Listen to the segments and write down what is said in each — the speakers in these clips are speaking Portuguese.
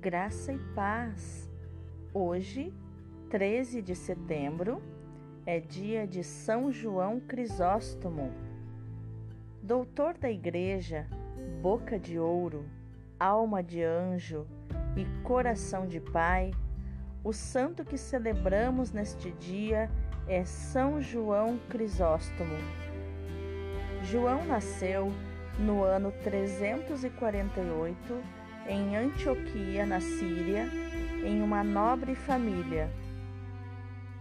graça e paz. Hoje, 13 de setembro, é dia de São João Crisóstomo. Doutor da Igreja, boca de ouro, alma de anjo e coração de pai, o santo que celebramos neste dia é São João Crisóstomo. João nasceu no ano 348 em Antioquia, na Síria, em uma nobre família.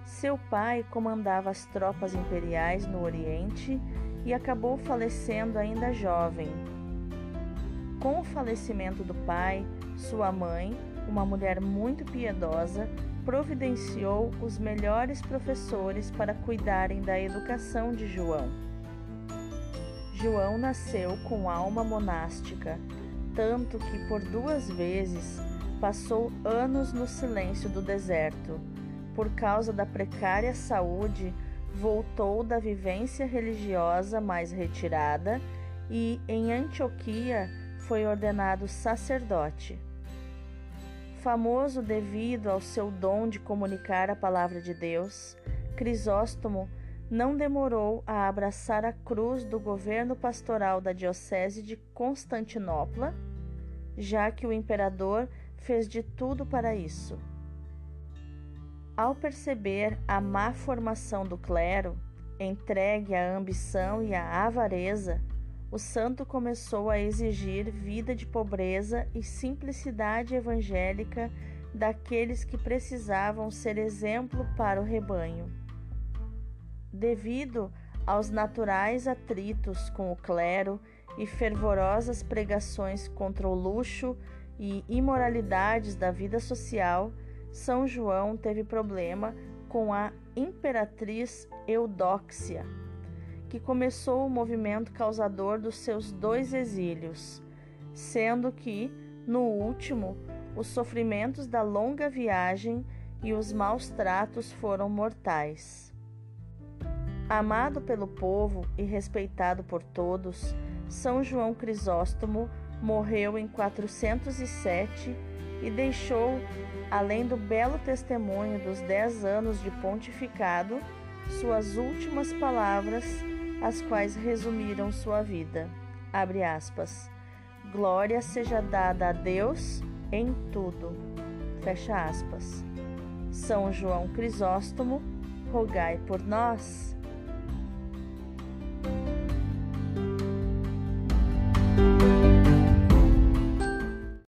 Seu pai comandava as tropas imperiais no Oriente e acabou falecendo ainda jovem. Com o falecimento do pai, sua mãe, uma mulher muito piedosa, providenciou os melhores professores para cuidarem da educação de João. João nasceu com alma monástica tanto que por duas vezes passou anos no silêncio do deserto. Por causa da precária saúde, voltou da vivência religiosa mais retirada e, em Antioquia, foi ordenado sacerdote. Famoso devido ao seu dom de comunicar a palavra de Deus, Crisóstomo não demorou a abraçar a cruz do governo pastoral da Diocese de Constantinopla, já que o imperador fez de tudo para isso. Ao perceber a má formação do clero, entregue à ambição e à avareza, o santo começou a exigir vida de pobreza e simplicidade evangélica daqueles que precisavam ser exemplo para o rebanho. Devido aos naturais atritos com o clero e fervorosas pregações contra o luxo e imoralidades da vida social, São João teve problema com a imperatriz Eudóxia, que começou o movimento causador dos seus dois exílios, sendo que, no último, os sofrimentos da longa viagem e os maus tratos foram mortais. Amado pelo povo e respeitado por todos, São João Crisóstomo morreu em 407 e deixou, além do belo testemunho dos dez anos de pontificado, suas últimas palavras, as quais resumiram sua vida. Abre aspas. Glória seja dada a Deus em tudo. Fecha aspas. São João Crisóstomo, rogai por nós.